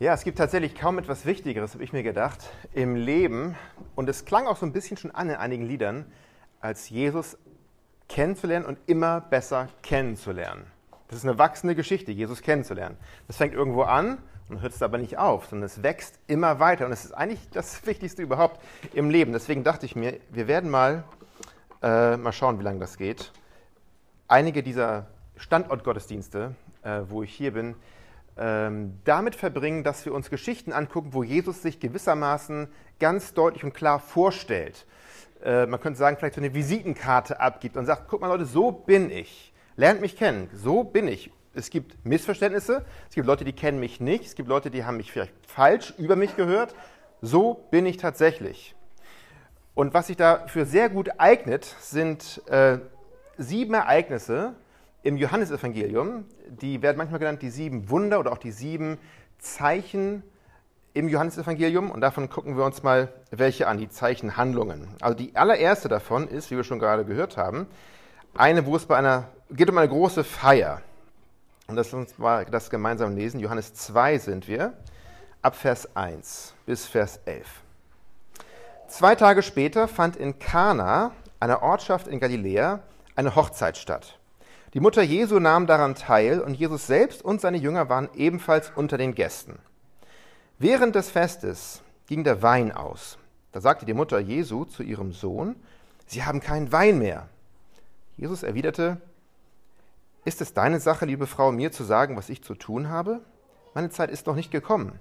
Ja, es gibt tatsächlich kaum etwas Wichtigeres, habe ich mir gedacht, im Leben. Und es klang auch so ein bisschen schon an in einigen Liedern, als Jesus kennenzulernen und immer besser kennenzulernen. Das ist eine wachsende Geschichte, Jesus kennenzulernen. Das fängt irgendwo an und hört es aber nicht auf, sondern es wächst immer weiter. Und es ist eigentlich das Wichtigste überhaupt im Leben. Deswegen dachte ich mir, wir werden mal, äh, mal schauen, wie lange das geht, einige dieser Standortgottesdienste, äh, wo ich hier bin, ähm, damit verbringen, dass wir uns Geschichten angucken, wo Jesus sich gewissermaßen ganz deutlich und klar vorstellt. Äh, man könnte sagen, vielleicht so eine Visitenkarte abgibt und sagt, guck mal Leute, so bin ich. Lernt mich kennen, so bin ich. Es gibt Missverständnisse, es gibt Leute, die kennen mich nicht, es gibt Leute, die haben mich vielleicht falsch über mich gehört. So bin ich tatsächlich. Und was sich dafür sehr gut eignet, sind äh, sieben Ereignisse, im Johannesevangelium, die werden manchmal genannt die sieben Wunder oder auch die sieben Zeichen im Johannesevangelium und davon gucken wir uns mal welche an, die Zeichenhandlungen. Also die allererste davon ist, wie wir schon gerade gehört haben, eine, wo es bei einer, geht um eine große Feier. Und lass uns mal das gemeinsam lesen. Johannes 2 sind wir, ab Vers 1 bis Vers 11. Zwei Tage später fand in Kana, einer Ortschaft in Galiläa, eine Hochzeit statt. Die Mutter Jesu nahm daran teil und Jesus selbst und seine Jünger waren ebenfalls unter den Gästen. Während des Festes ging der Wein aus. Da sagte die Mutter Jesu zu ihrem Sohn, Sie haben keinen Wein mehr. Jesus erwiderte, Ist es deine Sache, liebe Frau, mir zu sagen, was ich zu tun habe? Meine Zeit ist noch nicht gekommen.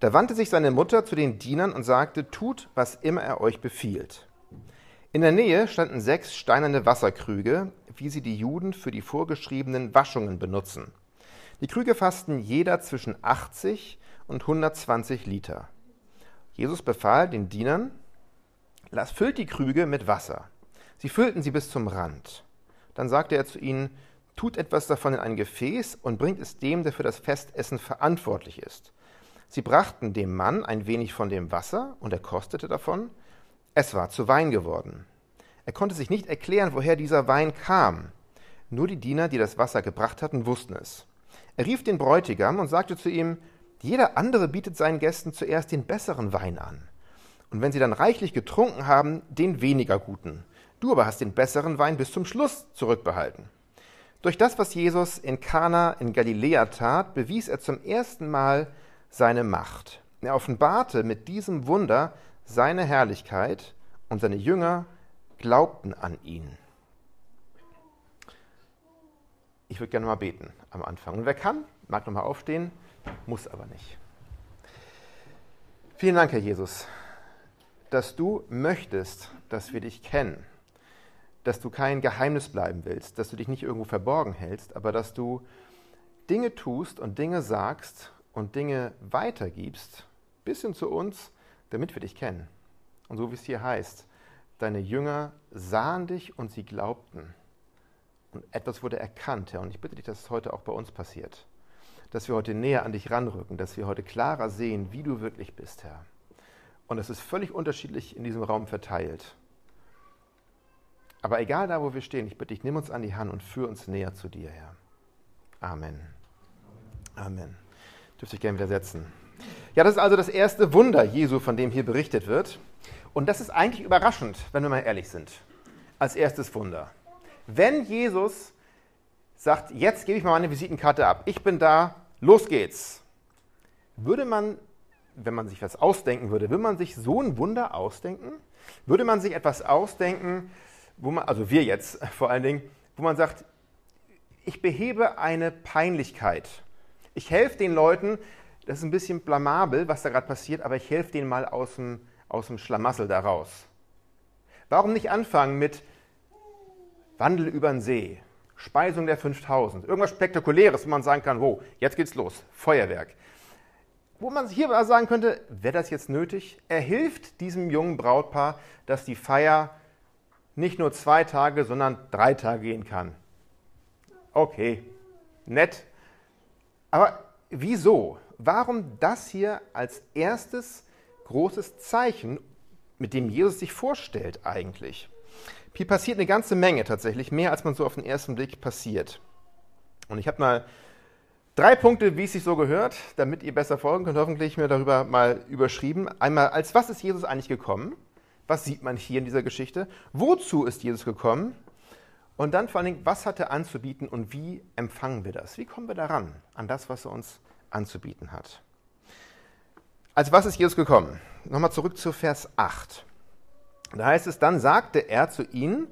Da wandte sich seine Mutter zu den Dienern und sagte, Tut, was immer er euch befiehlt. In der Nähe standen sechs steinerne Wasserkrüge, wie sie die Juden für die vorgeschriebenen Waschungen benutzen. Die Krüge fassten jeder zwischen 80 und 120 Liter. Jesus befahl den Dienern, füllt die Krüge mit Wasser. Sie füllten sie bis zum Rand. Dann sagte er zu ihnen, tut etwas davon in ein Gefäß und bringt es dem, der für das Festessen verantwortlich ist. Sie brachten dem Mann ein wenig von dem Wasser, und er kostete davon, es war zu Wein geworden. Er konnte sich nicht erklären, woher dieser Wein kam. Nur die Diener, die das Wasser gebracht hatten, wussten es. Er rief den Bräutigam und sagte zu ihm, jeder andere bietet seinen Gästen zuerst den besseren Wein an. Und wenn sie dann reichlich getrunken haben, den weniger guten. Du aber hast den besseren Wein bis zum Schluss zurückbehalten. Durch das, was Jesus in Kana in Galiläa tat, bewies er zum ersten Mal seine Macht. Er offenbarte mit diesem Wunder seine Herrlichkeit und seine Jünger glaubten an ihn. Ich würde gerne mal beten am Anfang. Und wer kann, mag nochmal aufstehen, muss aber nicht. Vielen Dank, Herr Jesus, dass du möchtest, dass wir dich kennen, dass du kein Geheimnis bleiben willst, dass du dich nicht irgendwo verborgen hältst, aber dass du Dinge tust und Dinge sagst und Dinge weitergibst, bis hin zu uns, damit wir dich kennen. Und so wie es hier heißt, deine Jünger sahen dich und sie glaubten. Und etwas wurde erkannt, Herr. Und ich bitte dich, dass es heute auch bei uns passiert. Dass wir heute näher an dich ranrücken, dass wir heute klarer sehen, wie du wirklich bist, Herr. Und es ist völlig unterschiedlich in diesem Raum verteilt. Aber egal da, wo wir stehen, ich bitte dich, nimm uns an die Hand und führ uns näher zu dir, Herr. Amen. Amen. Dürft ihr gerne wieder setzen. Ja, das ist also das erste Wunder Jesu, von dem hier berichtet wird. Und das ist eigentlich überraschend, wenn wir mal ehrlich sind. Als erstes Wunder. Wenn Jesus sagt, jetzt gebe ich mal meine Visitenkarte ab, ich bin da, los geht's, würde man, wenn man sich was ausdenken würde, würde man sich so ein Wunder ausdenken? Würde man sich etwas ausdenken, wo man, also wir jetzt vor allen Dingen, wo man sagt, ich behebe eine Peinlichkeit. Ich helfe den Leuten, das ist ein bisschen blamabel, was da gerade passiert, aber ich helfe denen mal aus dem, aus dem Schlamassel daraus. Warum nicht anfangen mit Wandel über den See, Speisung der 5000, irgendwas Spektakuläres, wo man sagen kann, wo, jetzt geht's los, Feuerwerk. Wo man hier sagen könnte, wäre das jetzt nötig? Er hilft diesem jungen Brautpaar, dass die Feier nicht nur zwei Tage, sondern drei Tage gehen kann. Okay, nett. Aber wieso? warum das hier als erstes großes Zeichen, mit dem Jesus sich vorstellt eigentlich? Hier passiert eine ganze Menge tatsächlich, mehr als man so auf den ersten Blick passiert. Und ich habe mal Drei Punkte, wie es sich so gehört, damit ihr besser folgen könnt, hoffentlich mir darüber mal überschrieben. Einmal, als was ist Jesus eigentlich gekommen? Was sieht man hier in dieser Geschichte? Wozu ist Jesus gekommen? Und dann vor allen Dingen, was hat er anzubieten und wie empfangen wir das? Wie kommen wir daran, an das, was er uns anzubieten hat? Als was ist Jesus gekommen? Nochmal zurück zu Vers 8. Da heißt es, dann sagte er zu ihnen,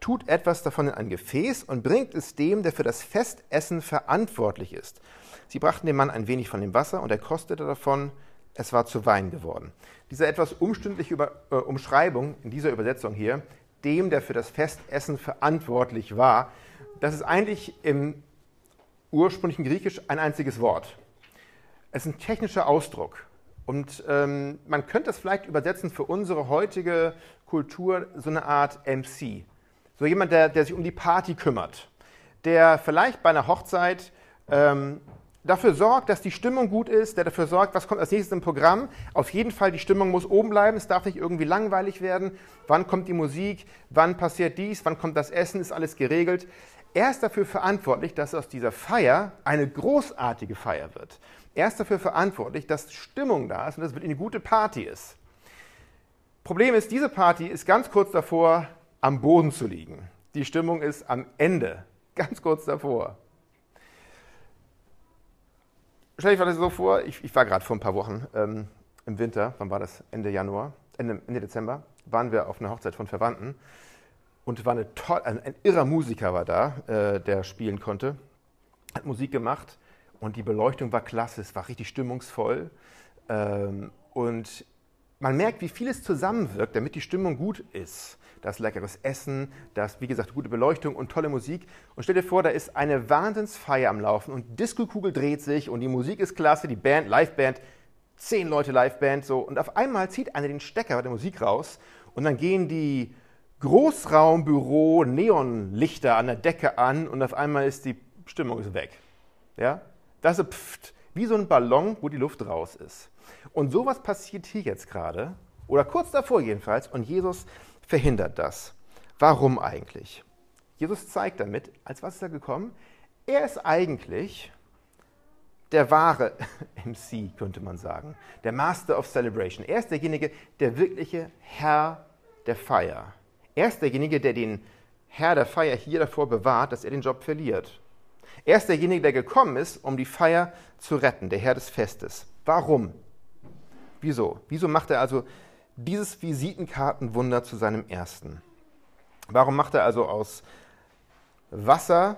tut etwas davon in ein Gefäß und bringt es dem, der für das Festessen verantwortlich ist. Sie brachten dem Mann ein wenig von dem Wasser und er kostete davon, es war zu Wein geworden. Diese etwas umständliche Über, äh, Umschreibung in dieser Übersetzung hier, dem, der für das Festessen verantwortlich war, das ist eigentlich im ursprünglichen Griechisch ein einziges Wort. Es ist ein technischer Ausdruck. Und ähm, man könnte es vielleicht übersetzen für unsere heutige Kultur so eine Art MC. So jemand, der, der sich um die Party kümmert, der vielleicht bei einer Hochzeit ähm, dafür sorgt, dass die Stimmung gut ist, der dafür sorgt, was kommt als nächstes im Programm. Auf jeden Fall, die Stimmung muss oben bleiben, es darf nicht irgendwie langweilig werden. Wann kommt die Musik, wann passiert dies, wann kommt das Essen, ist alles geregelt. Er ist dafür verantwortlich, dass aus dieser Feier eine großartige Feier wird. Er ist dafür verantwortlich, dass Stimmung da ist und dass es eine gute Party ist. Problem ist, diese Party ist ganz kurz davor, am Boden zu liegen. Die Stimmung ist am Ende, ganz kurz davor. Stell dir das so vor, ich, ich war gerade vor ein paar Wochen ähm, im Winter, wann war das? Ende Januar, Ende, Ende, Dezember, waren wir auf einer Hochzeit von Verwandten und war eine toll, ein, ein irrer Musiker war da, äh, der spielen konnte, hat Musik gemacht und die Beleuchtung war klasse, es war richtig stimmungsvoll ähm, und man merkt, wie vieles zusammenwirkt, damit die Stimmung gut ist das leckeres Essen, das, wie gesagt, gute Beleuchtung und tolle Musik. Und stell dir vor, da ist eine Wahnsinnsfeier am Laufen und Disco-Kugel dreht sich und die Musik ist klasse, die Band, Liveband, zehn Leute Liveband, so. Und auf einmal zieht einer den Stecker der Musik raus und dann gehen die Großraumbüro Neonlichter an der Decke an und auf einmal ist die Stimmung ist weg. Ja? Das ist pft, wie so ein Ballon, wo die Luft raus ist. Und sowas passiert hier jetzt gerade, oder kurz davor jedenfalls, und Jesus verhindert das. Warum eigentlich? Jesus zeigt damit, als was ist er gekommen? Er ist eigentlich der wahre MC, könnte man sagen, der Master of Celebration. Er ist derjenige, der wirkliche Herr der Feier. Er ist derjenige, der den Herr der Feier hier davor bewahrt, dass er den Job verliert. Er ist derjenige, der gekommen ist, um die Feier zu retten, der Herr des Festes. Warum? Wieso? Wieso macht er also dieses Visitenkartenwunder zu seinem ersten. Warum macht er also aus Wasser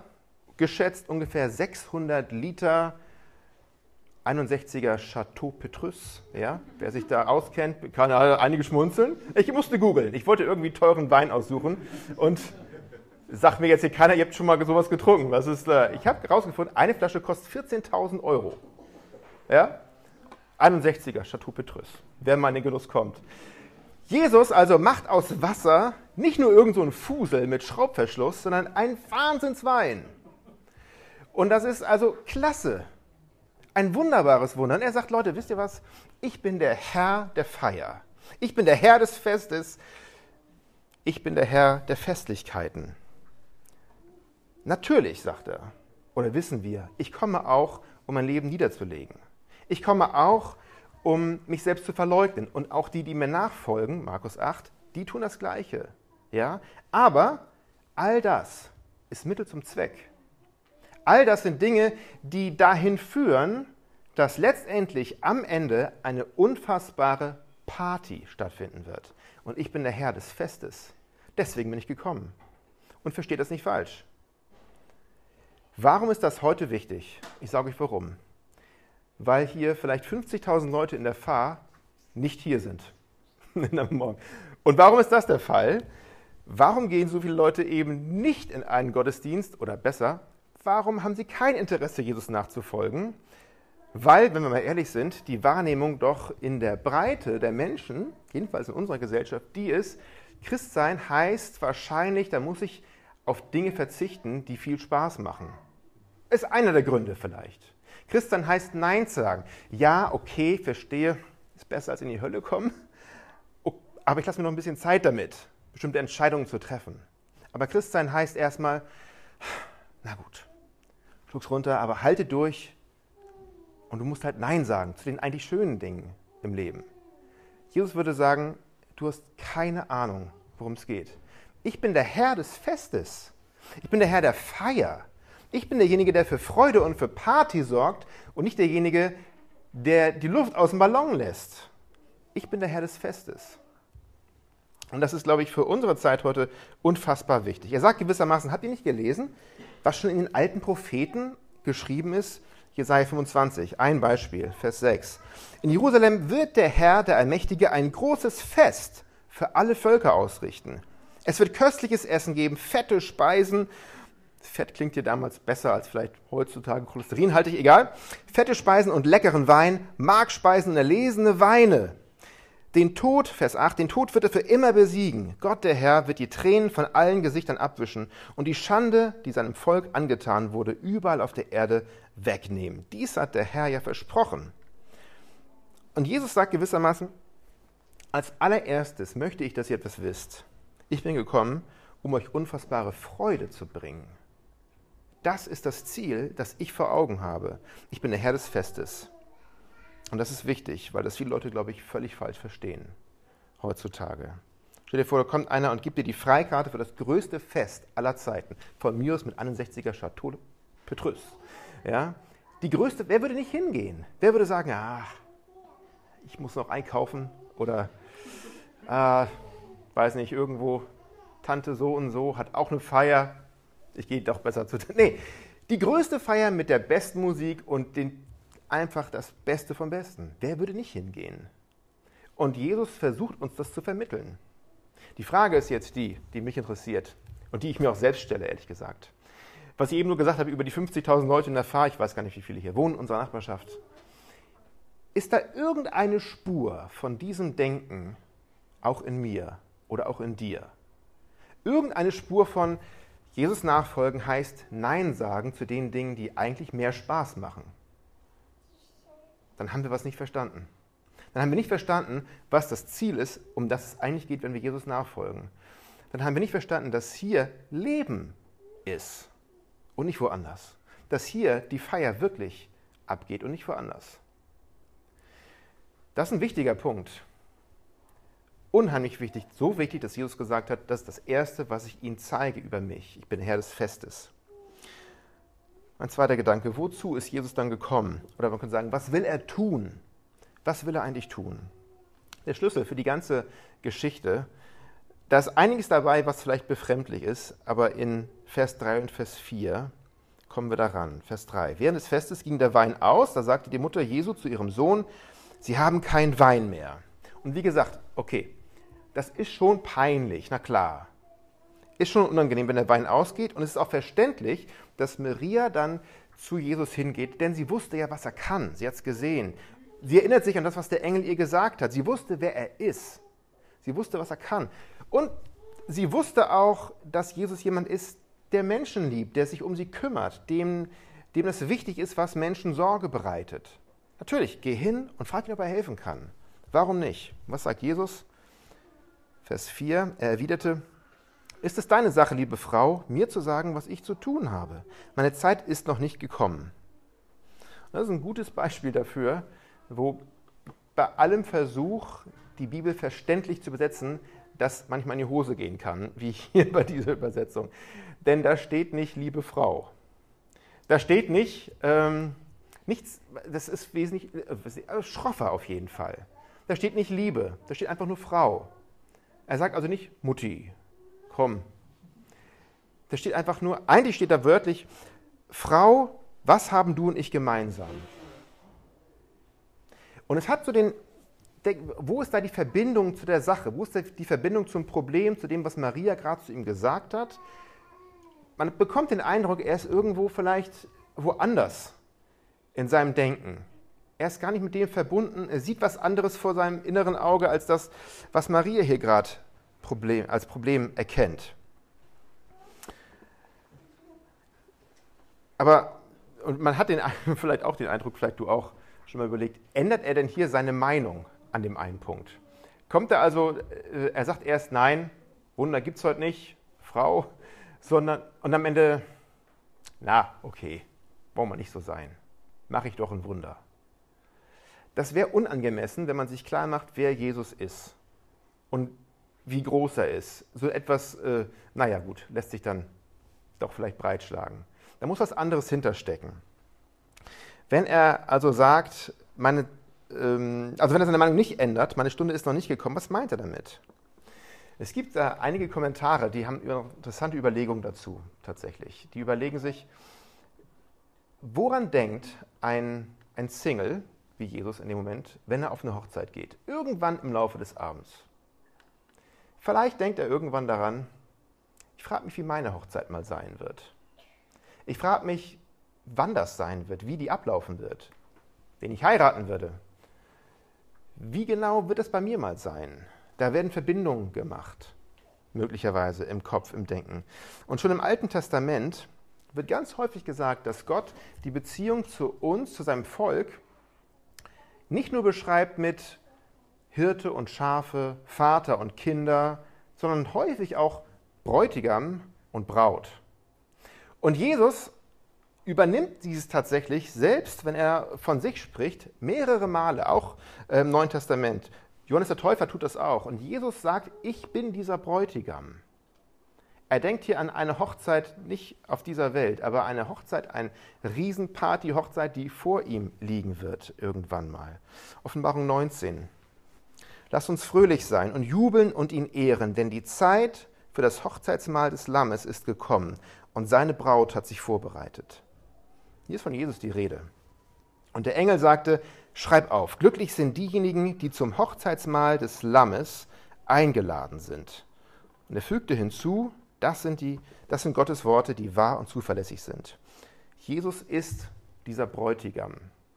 geschätzt ungefähr 600 Liter 61er Chateau Petrus, ja, wer sich da auskennt, kann einige schmunzeln. Ich musste googeln. Ich wollte irgendwie teuren Wein aussuchen und sagt mir jetzt hier keiner, ihr habt schon mal sowas getrunken. Was ist da? Ich habe herausgefunden, eine Flasche kostet 14.000 Euro. Ja? 61er Chateau Petrus, wer mal in den Genuss kommt. Jesus also macht aus Wasser nicht nur irgend so Fusel mit Schraubverschluss, sondern ein Wahnsinnswein. Und das ist also klasse. Ein wunderbares Wunder. Und er sagt, Leute, wisst ihr was? Ich bin der Herr der Feier. Ich bin der Herr des Festes. Ich bin der Herr der Festlichkeiten. Natürlich, sagt er, oder wissen wir, ich komme auch, um mein Leben niederzulegen. Ich komme auch, um mich selbst zu verleugnen. Und auch die, die mir nachfolgen, Markus 8, die tun das Gleiche. Ja? Aber all das ist Mittel zum Zweck. All das sind Dinge, die dahin führen, dass letztendlich am Ende eine unfassbare Party stattfinden wird. Und ich bin der Herr des Festes. Deswegen bin ich gekommen. Und versteht das nicht falsch. Warum ist das heute wichtig? Ich sage euch warum weil hier vielleicht 50.000 Leute in der Fahr nicht hier sind. Und warum ist das der Fall? Warum gehen so viele Leute eben nicht in einen Gottesdienst oder besser, warum haben sie kein Interesse, Jesus nachzufolgen? Weil, wenn wir mal ehrlich sind, die Wahrnehmung doch in der Breite der Menschen, jedenfalls in unserer Gesellschaft, die ist, Christsein heißt wahrscheinlich, da muss ich auf Dinge verzichten, die viel Spaß machen. Ist einer der Gründe vielleicht. Christian heißt Nein zu sagen. Ja, okay, verstehe, ist besser als in die Hölle kommen, aber ich lasse mir noch ein bisschen Zeit damit, bestimmte Entscheidungen zu treffen. Aber Christsein heißt erstmal, na gut, schluck's runter, aber halte durch, Und du musst halt Nein sagen zu den eigentlich schönen Dingen im Leben. Jesus würde sagen, du hast keine Ahnung, worum es geht. Ich bin der Herr des Festes. Ich bin der Herr der Feier. Ich bin derjenige, der für Freude und für Party sorgt und nicht derjenige, der die Luft aus dem Ballon lässt. Ich bin der Herr des Festes. Und das ist, glaube ich, für unsere Zeit heute unfassbar wichtig. Er sagt gewissermaßen, habt ihr nicht gelesen, was schon in den alten Propheten geschrieben ist? Jesaja 25, ein Beispiel, Vers 6. In Jerusalem wird der Herr, der Allmächtige, ein großes Fest für alle Völker ausrichten. Es wird köstliches Essen geben, fette Speisen. Fett klingt hier damals besser als vielleicht heutzutage cholesterinhaltig, egal. Fette Speisen und leckeren Wein, Markspeisen und erlesene Weine. Den Tod, Vers 8, den Tod wird er für immer besiegen. Gott, der Herr, wird die Tränen von allen Gesichtern abwischen und die Schande, die seinem Volk angetan wurde, überall auf der Erde wegnehmen. Dies hat der Herr ja versprochen. Und Jesus sagt gewissermaßen, als allererstes möchte ich, dass ihr etwas wisst. Ich bin gekommen, um euch unfassbare Freude zu bringen. Das ist das Ziel, das ich vor Augen habe. Ich bin der Herr des Festes. Und das ist wichtig, weil das viele Leute, glaube ich, völlig falsch verstehen heutzutage. Stell dir vor, da kommt einer und gibt dir die Freikarte für das größte Fest aller Zeiten. Von mir aus mit 61er Chateau Petrus. Ja? Die größte, wer würde nicht hingehen? Wer würde sagen, ach, ich muss noch einkaufen oder, äh, weiß nicht, irgendwo, Tante so und so hat auch eine Feier. Ich gehe doch besser zu. Nee, die größte Feier mit der besten Musik und den einfach das Beste vom Besten. Wer würde nicht hingehen? Und Jesus versucht uns das zu vermitteln. Die Frage ist jetzt die, die mich interessiert und die ich mir auch selbst stelle, ehrlich gesagt. Was ich eben nur gesagt habe über die 50.000 Leute in der Fahr, ich weiß gar nicht, wie viele hier wohnen in unserer Nachbarschaft. Ist da irgendeine Spur von diesem Denken auch in mir oder auch in dir? Irgendeine Spur von Jesus nachfolgen heißt Nein sagen zu den Dingen, die eigentlich mehr Spaß machen dann haben wir was nicht verstanden. Dann haben wir nicht verstanden, was das Ziel ist, um das es eigentlich geht, wenn wir Jesus nachfolgen. Dann haben wir nicht verstanden, dass hier Leben ist und nicht woanders. Dass hier die Feier wirklich abgeht und nicht woanders. Das ist ein wichtiger Punkt. Unheimlich wichtig, so wichtig, dass Jesus gesagt hat, das ist das Erste, was ich Ihnen zeige über mich. Ich bin Herr des Festes. Ein zweiter Gedanke, wozu ist Jesus dann gekommen? Oder man könnte sagen, was will er tun? Was will er eigentlich tun? Der Schlüssel für die ganze Geschichte, da ist einiges dabei, was vielleicht befremdlich ist, aber in Vers 3 und Vers 4 kommen wir daran. Vers 3. Während des Festes ging der Wein aus, da sagte die Mutter Jesu zu ihrem Sohn, sie haben keinen Wein mehr. Und wie gesagt, okay, das ist schon peinlich, na klar. Ist schon unangenehm, wenn der Wein ausgeht. Und es ist auch verständlich, dass Maria dann zu Jesus hingeht, denn sie wusste ja, was er kann. Sie hat es gesehen. Sie erinnert sich an das, was der Engel ihr gesagt hat. Sie wusste, wer er ist. Sie wusste, was er kann. Und sie wusste auch, dass Jesus jemand ist, der Menschen liebt, der sich um sie kümmert, dem, dem es wichtig ist, was Menschen Sorge bereitet. Natürlich, geh hin und frag ihn, ob er helfen kann. Warum nicht? Was sagt Jesus? Vers 4, er erwiderte, ist es deine Sache, liebe Frau, mir zu sagen, was ich zu tun habe. Meine Zeit ist noch nicht gekommen. Das ist ein gutes Beispiel dafür, wo bei allem Versuch, die Bibel verständlich zu übersetzen, das manchmal in die Hose gehen kann, wie hier bei dieser Übersetzung. Denn da steht nicht liebe Frau. Da steht nicht, ähm, nichts, das ist wesentlich, äh, schroffer auf jeden Fall. Da steht nicht Liebe, da steht einfach nur Frau. Er sagt also nicht Mutti komm. Da steht einfach nur, eigentlich steht da wörtlich, Frau, was haben du und ich gemeinsam? Und es hat so den, wo ist da die Verbindung zu der Sache? Wo ist die Verbindung zum Problem, zu dem, was Maria gerade zu ihm gesagt hat? Man bekommt den Eindruck, er ist irgendwo vielleicht woanders in seinem Denken. Er ist gar nicht mit dem verbunden. Er sieht was anderes vor seinem inneren Auge als das, was Maria hier gerade Problem, als Problem erkennt. Aber und man hat den, vielleicht auch den Eindruck, vielleicht du auch schon mal überlegt, ändert er denn hier seine Meinung an dem einen Punkt? Kommt er also, äh, er sagt erst nein, Wunder gibt es heute nicht, Frau, sondern, und am Ende, na, okay, wollen wir nicht so sein, mache ich doch ein Wunder. das wäre unangemessen, wenn man sich klar macht, wer Jesus ist und wie groß er ist. So etwas, äh, naja gut, lässt sich dann doch vielleicht breitschlagen. Da muss was anderes hinterstecken. Wenn er also sagt, meine, ähm, also wenn er seine Meinung nicht ändert, meine Stunde ist noch nicht gekommen, was meint er damit? Es gibt da einige Kommentare, die haben interessante Überlegungen dazu tatsächlich. Die überlegen sich, woran denkt ein, ein Single, wie Jesus in dem Moment, wenn er auf eine Hochzeit geht? Irgendwann im Laufe des Abends. Vielleicht denkt er irgendwann daran, ich frage mich, wie meine Hochzeit mal sein wird. Ich frage mich, wann das sein wird, wie die ablaufen wird, wen ich heiraten würde. Wie genau wird es bei mir mal sein? Da werden Verbindungen gemacht, möglicherweise im Kopf, im Denken. Und schon im Alten Testament wird ganz häufig gesagt, dass Gott die Beziehung zu uns, zu seinem Volk, nicht nur beschreibt mit Hirte und Schafe, Vater und Kinder, sondern häufig auch Bräutigam und Braut. Und Jesus übernimmt dieses tatsächlich, selbst wenn er von sich spricht, mehrere Male, auch im Neuen Testament. Johannes der Täufer tut das auch. Und Jesus sagt, ich bin dieser Bräutigam. Er denkt hier an eine Hochzeit nicht auf dieser Welt, aber eine Hochzeit, eine Riesenparty-Hochzeit, die vor ihm liegen wird irgendwann mal. Offenbarung 19. Lasst uns fröhlich sein und jubeln und ihn ehren, denn die Zeit für das Hochzeitsmahl des Lammes ist gekommen und seine Braut hat sich vorbereitet. Hier ist von Jesus die Rede. Und der Engel sagte, schreib auf, glücklich sind diejenigen, die zum Hochzeitsmahl des Lammes eingeladen sind. Und er fügte hinzu, das sind, die, das sind Gottes Worte, die wahr und zuverlässig sind. Jesus ist dieser Bräutigam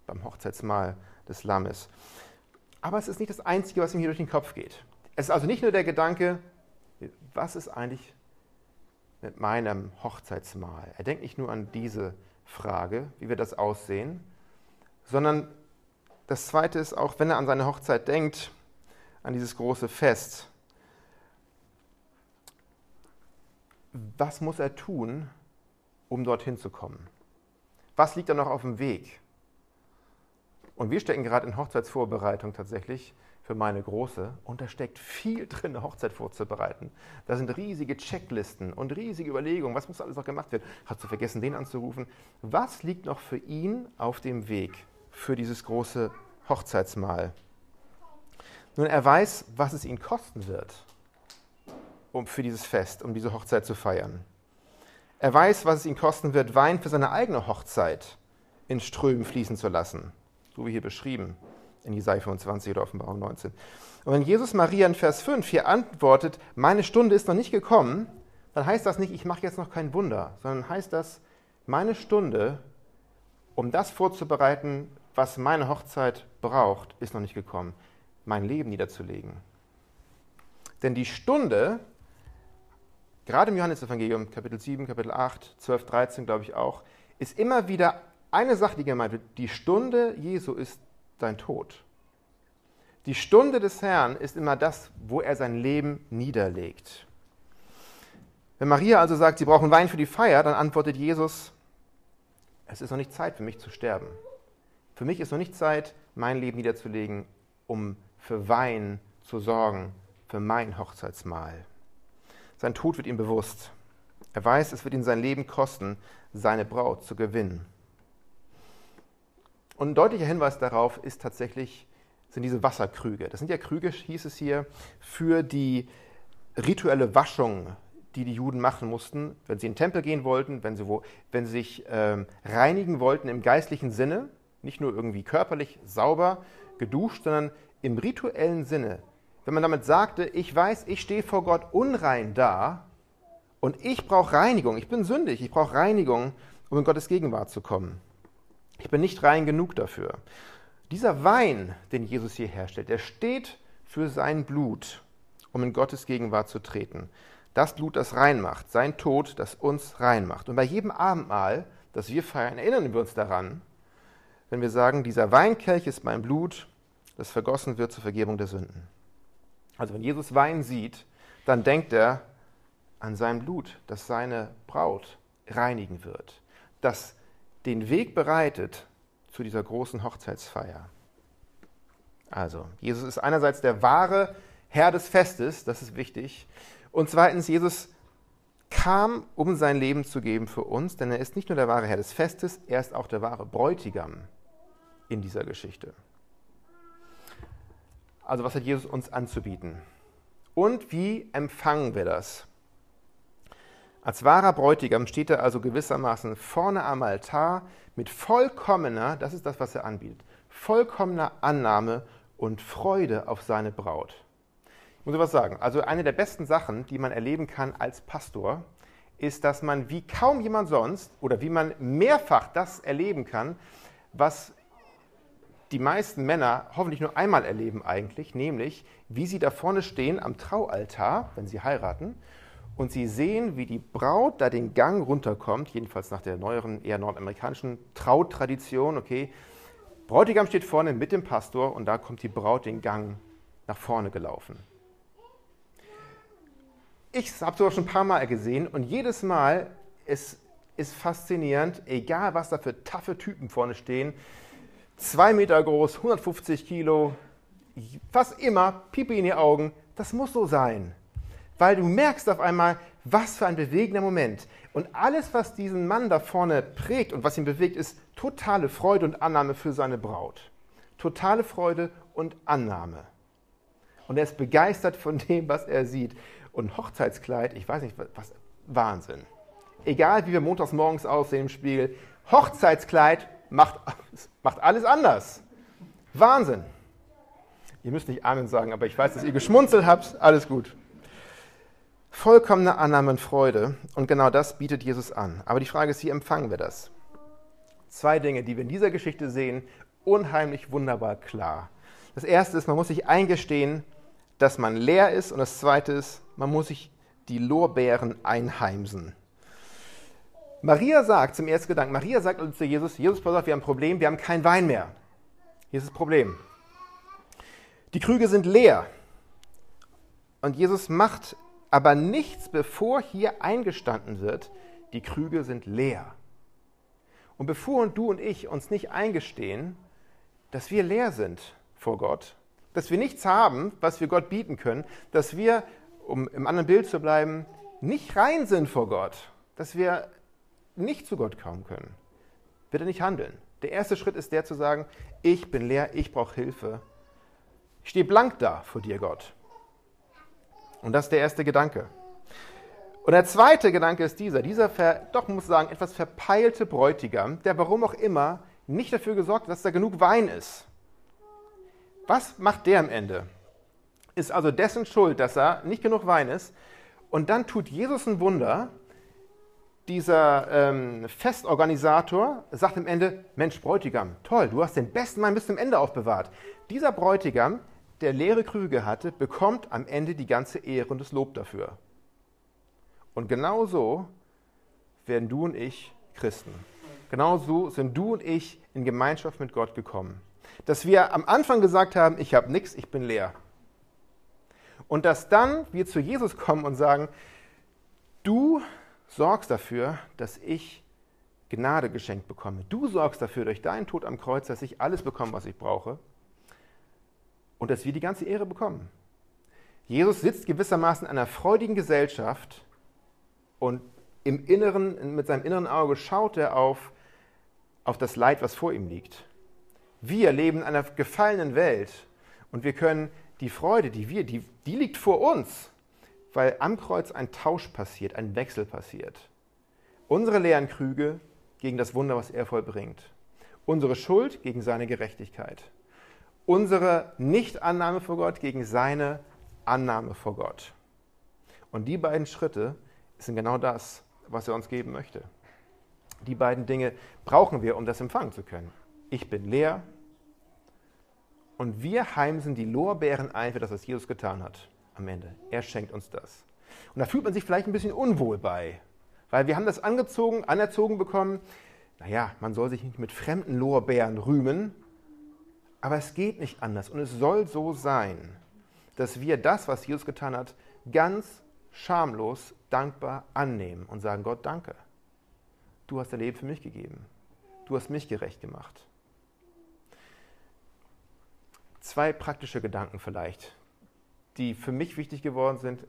beim Hochzeitsmahl des Lammes. Aber es ist nicht das Einzige, was ihm hier durch den Kopf geht. Es ist also nicht nur der Gedanke, was ist eigentlich mit meinem Hochzeitsmahl? Er denkt nicht nur an diese Frage, wie wird das aussehen, sondern das Zweite ist auch, wenn er an seine Hochzeit denkt, an dieses große Fest, was muss er tun, um dorthin zu kommen? Was liegt da noch auf dem Weg? Und wir stecken gerade in Hochzeitsvorbereitung tatsächlich für meine große und da steckt viel drin, eine Hochzeit vorzubereiten. Da sind riesige Checklisten und riesige Überlegungen, was muss alles noch gemacht werden. Hat zu vergessen, den anzurufen. Was liegt noch für ihn auf dem Weg für dieses große Hochzeitsmahl? Nun, er weiß, was es ihn kosten wird, um für dieses Fest, um diese Hochzeit zu feiern. Er weiß, was es ihn kosten wird, Wein für seine eigene Hochzeit in Strömen fließen zu lassen so wie hier beschrieben in Jesaja 25 oder Offenbarung 19. Und wenn Jesus Maria in Vers 5 hier antwortet, meine Stunde ist noch nicht gekommen, dann heißt das nicht, ich mache jetzt noch kein Wunder, sondern heißt das, meine Stunde, um das vorzubereiten, was meine Hochzeit braucht, ist noch nicht gekommen, mein Leben niederzulegen. Denn die Stunde, gerade im Johannesevangelium, Kapitel 7, Kapitel 8, 12, 13, glaube ich auch, ist immer wieder eine Sache, die gemeint wird, die Stunde Jesu ist sein Tod. Die Stunde des Herrn ist immer das, wo er sein Leben niederlegt. Wenn Maria also sagt, sie brauchen Wein für die Feier, dann antwortet Jesus, es ist noch nicht Zeit für mich zu sterben. Für mich ist noch nicht Zeit, mein Leben niederzulegen, um für Wein zu sorgen, für mein Hochzeitsmahl. Sein Tod wird ihm bewusst. Er weiß, es wird ihn sein Leben kosten, seine Braut zu gewinnen. Und ein deutlicher Hinweis darauf ist tatsächlich, sind diese Wasserkrüge. Das sind ja Krüge, hieß es hier, für die rituelle Waschung, die die Juden machen mussten, wenn sie in den Tempel gehen wollten, wenn sie, wo, wenn sie sich ähm, reinigen wollten im geistlichen Sinne, nicht nur irgendwie körperlich sauber geduscht, sondern im rituellen Sinne. Wenn man damit sagte, ich weiß, ich stehe vor Gott unrein da und ich brauche Reinigung, ich bin sündig, ich brauche Reinigung, um in Gottes Gegenwart zu kommen. Ich bin nicht rein genug dafür. Dieser Wein, den Jesus hier herstellt, der steht für sein Blut, um in Gottes Gegenwart zu treten. Das Blut, das rein macht, sein Tod, das uns rein macht. Und bei jedem Abendmahl, das wir feiern, erinnern wir uns daran, wenn wir sagen, dieser Weinkelch ist mein Blut, das vergossen wird zur Vergebung der Sünden. Also wenn Jesus Wein sieht, dann denkt er an sein Blut, das seine Braut reinigen wird, das den Weg bereitet zu dieser großen Hochzeitsfeier. Also, Jesus ist einerseits der wahre Herr des Festes, das ist wichtig. Und zweitens, Jesus kam, um sein Leben zu geben für uns, denn er ist nicht nur der wahre Herr des Festes, er ist auch der wahre Bräutigam in dieser Geschichte. Also was hat Jesus uns anzubieten? Und wie empfangen wir das? Als wahrer Bräutigam steht er also gewissermaßen vorne am Altar mit vollkommener, das ist das, was er anbietet, vollkommener Annahme und Freude auf seine Braut. Ich muss was sagen. Also eine der besten Sachen, die man erleben kann als Pastor, ist, dass man wie kaum jemand sonst oder wie man mehrfach das erleben kann, was die meisten Männer hoffentlich nur einmal erleben eigentlich, nämlich wie sie da vorne stehen am Traualtar, wenn sie heiraten, und sie sehen, wie die Braut da den Gang runterkommt, jedenfalls nach der neueren, eher nordamerikanischen Trautradition, okay. Bräutigam steht vorne mit dem Pastor und da kommt die Braut den Gang nach vorne gelaufen. Ich habe sowas schon ein paar Mal gesehen und jedes Mal ist es faszinierend, egal was da für taffe Typen vorne stehen, zwei Meter groß, 150 Kilo, fast immer, Pipi in die Augen, das muss so sein. Weil du merkst auf einmal, was für ein bewegender Moment. Und alles, was diesen Mann da vorne prägt und was ihn bewegt, ist totale Freude und Annahme für seine Braut. Totale Freude und Annahme. Und er ist begeistert von dem, was er sieht. Und Hochzeitskleid, ich weiß nicht, was, Wahnsinn. Egal wie wir montags morgens aussehen im Spiegel, Hochzeitskleid macht, macht alles anders. Wahnsinn. Ihr müsst nicht Amen sagen, aber ich weiß, dass ihr geschmunzelt habt. Alles gut. Vollkommene Annahme und Freude. Und genau das bietet Jesus an. Aber die Frage ist, wie empfangen wir das? Zwei Dinge, die wir in dieser Geschichte sehen, unheimlich wunderbar klar. Das erste ist, man muss sich eingestehen, dass man leer ist. Und das zweite ist, man muss sich die Lorbeeren einheimsen. Maria sagt zum ersten Gedanken, Maria sagt zu Jesus, Jesus, pass auf, wir haben ein Problem, wir haben keinen Wein mehr. Hier ist das Problem. Die Krüge sind leer. Und Jesus macht aber nichts, bevor hier eingestanden wird, die Krüge sind leer. Und bevor du und ich uns nicht eingestehen, dass wir leer sind vor Gott, dass wir nichts haben, was wir Gott bieten können, dass wir, um im anderen Bild zu bleiben, nicht rein sind vor Gott, dass wir nicht zu Gott kommen können, wird er nicht handeln. Der erste Schritt ist der zu sagen, ich bin leer, ich brauche Hilfe. Ich stehe blank da vor dir, Gott. Und das ist der erste Gedanke. Und der zweite Gedanke ist dieser, dieser, doch muss ich sagen, etwas verpeilte Bräutigam, der warum auch immer nicht dafür gesorgt hat, dass da genug Wein ist. Was macht der am Ende? Ist also dessen Schuld, dass da nicht genug Wein ist. Und dann tut Jesus ein Wunder. Dieser ähm, Festorganisator sagt am Ende, Mensch, Bräutigam, toll, du hast den besten Wein bis zum Ende aufbewahrt. Dieser Bräutigam der leere Krüge hatte, bekommt am Ende die ganze Ehre und das Lob dafür. Und genauso werden du und ich Christen. Genauso sind du und ich in Gemeinschaft mit Gott gekommen. Dass wir am Anfang gesagt haben, ich habe nichts, ich bin leer. Und dass dann wir zu Jesus kommen und sagen, du sorgst dafür, dass ich Gnade geschenkt bekomme. Du sorgst dafür durch deinen Tod am Kreuz, dass ich alles bekomme, was ich brauche und dass wir die ganze Ehre bekommen. Jesus sitzt gewissermaßen in einer freudigen Gesellschaft und im Inneren, mit seinem inneren Auge schaut er auf, auf das Leid, was vor ihm liegt. Wir leben in einer gefallenen Welt und wir können die Freude, die wir, die, die liegt vor uns, weil am Kreuz ein Tausch passiert, ein Wechsel passiert. Unsere leeren Krüge gegen das Wunder, was er vollbringt. Unsere Schuld gegen seine Gerechtigkeit unsere Nichtannahme vor Gott gegen seine Annahme vor Gott. Und die beiden Schritte sind genau das, was er uns geben möchte. Die beiden Dinge brauchen wir, um das empfangen zu können. Ich bin leer und wir heimsen die Lorbeeren ein für das, was Jesus getan hat am Ende. Er schenkt uns das. Und da fühlt man sich vielleicht ein bisschen unwohl bei, weil wir haben das angezogen, anerzogen bekommen. Naja, man soll sich nicht mit fremden Lorbeeren rühmen, aber es geht nicht anders und es soll so sein, dass wir das, was Jesus getan hat, ganz schamlos dankbar annehmen und sagen, Gott, danke. Du hast dein Leben für mich gegeben. Du hast mich gerecht gemacht. zwei praktische Gedanken vielleicht, die für mich wichtig geworden sind,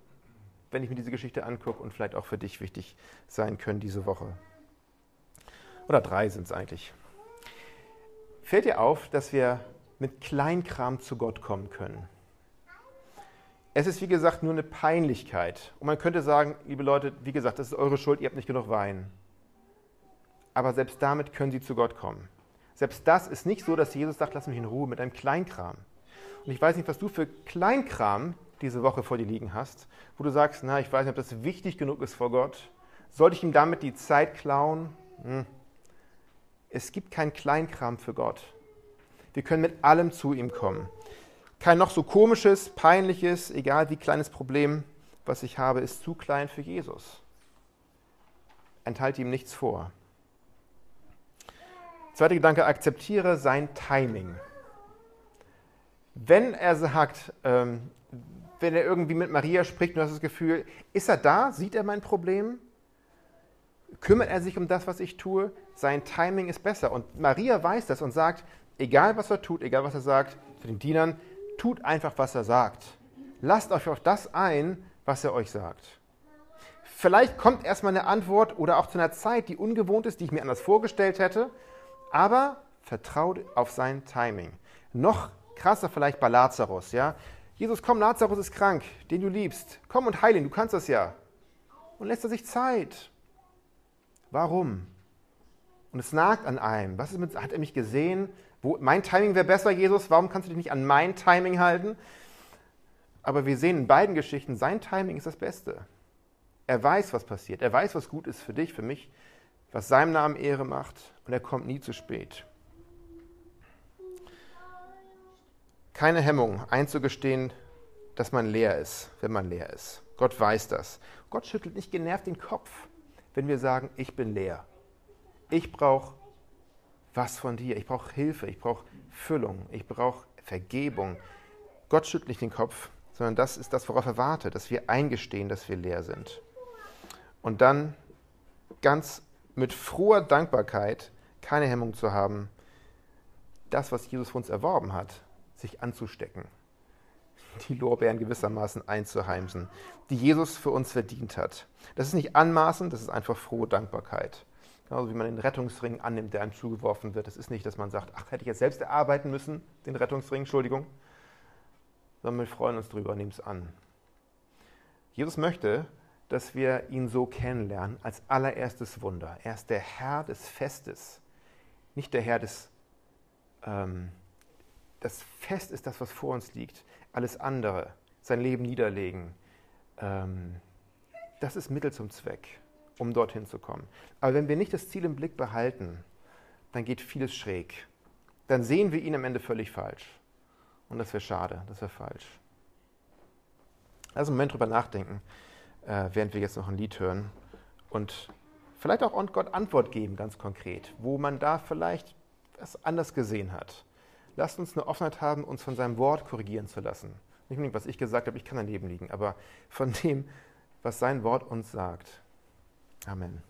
wenn ich mir diese Geschichte angucke und vielleicht auch für dich wichtig sein können diese Woche. Oder drei sind es eigentlich. Fällt dir auf, dass wir mit Kleinkram zu Gott kommen können? Es ist, wie gesagt, nur eine Peinlichkeit. Und man könnte sagen, liebe Leute, wie gesagt, das ist eure Schuld, ihr habt nicht genug Wein. Aber selbst damit können sie zu Gott kommen. Selbst das ist nicht so, dass Jesus sagt, lass mich in Ruhe mit einem Kleinkram. Und ich weiß nicht, was du für Kleinkram diese Woche vor dir liegen hast, wo du sagst, na, ich weiß nicht, ob das wichtig genug ist vor Gott. Sollte ich ihm damit die Zeit klauen? Hm. Es gibt kein Kleinkram für Gott. Wir können mit allem zu ihm kommen. Kein noch so komisches, peinliches, egal wie kleines Problem, was ich habe, ist zu klein für Jesus. Enthalte ihm nichts vor. Zweiter Gedanke, akzeptiere sein Timing. Wenn er sagt, ähm, wenn er irgendwie mit Maria spricht du hast das Gefühl, ist er da? Sieht er mein Problem? Kümmert er sich um das, was ich tue? Sein Timing ist besser. Und Maria weiß das und sagt, egal was er tut, egal was er sagt, zu den Dienern, tut einfach, was er sagt. Lasst euch auf das ein, was er euch sagt. Vielleicht kommt erstmal eine Antwort oder auch zu einer Zeit, die ungewohnt ist, die ich mir anders vorgestellt hätte, aber vertraut auf sein Timing. Noch krasser vielleicht bei Lazarus, ja? Jesus, komm, Lazarus ist krank, den du liebst. Komm und heil ihn, du kannst das ja. Und lässt er sich Zeit. Warum? Und es nagt an einem. Was ist mit, hat er mich gesehen? Wo, mein Timing wäre besser, Jesus. Warum kannst du dich nicht an mein Timing halten? Aber wir sehen in beiden Geschichten, sein Timing ist das Beste. Er weiß, was passiert. Er weiß, was gut ist für dich, für mich, was seinem Namen Ehre macht. Und er kommt nie zu spät. Keine Hemmung einzugestehen, dass man leer ist, wenn man leer ist. Gott weiß das. Gott schüttelt nicht genervt den Kopf, wenn wir sagen, ich bin leer. Ich brauche was von dir. Ich brauche Hilfe, ich brauche Füllung, ich brauche Vergebung. Gott schüttelt nicht den Kopf, sondern das ist das, worauf er wartet, dass wir eingestehen, dass wir leer sind. Und dann ganz mit froher Dankbarkeit keine Hemmung zu haben, das, was Jesus für uns erworben hat, sich anzustecken, die Lorbeeren gewissermaßen einzuheimsen, die Jesus für uns verdient hat. Das ist nicht anmaßend, das ist einfach frohe Dankbarkeit. Genauso wie man den Rettungsring annimmt, der einem zugeworfen wird. Das ist nicht, dass man sagt, ach, hätte ich jetzt selbst erarbeiten müssen, den Rettungsring, Entschuldigung. Sondern wir freuen uns drüber, nehmen es an. Jesus möchte, dass wir ihn so kennenlernen als allererstes Wunder. Er ist der Herr des Festes, nicht der Herr des. Ähm, das Fest ist das, was vor uns liegt. Alles andere, sein Leben niederlegen, ähm, das ist Mittel zum Zweck um dorthin zu kommen. Aber wenn wir nicht das Ziel im Blick behalten, dann geht vieles schräg. Dann sehen wir ihn am Ende völlig falsch. Und das wäre schade, das wäre falsch. Also einen Moment drüber nachdenken, äh, während wir jetzt noch ein Lied hören. Und vielleicht auch Gott Antwort geben, ganz konkret, wo man da vielleicht was anders gesehen hat. Lasst uns eine Offenheit haben, uns von seinem Wort korrigieren zu lassen. Nicht unbedingt, was ich gesagt habe, ich kann daneben liegen, aber von dem, was sein Wort uns sagt. Amen.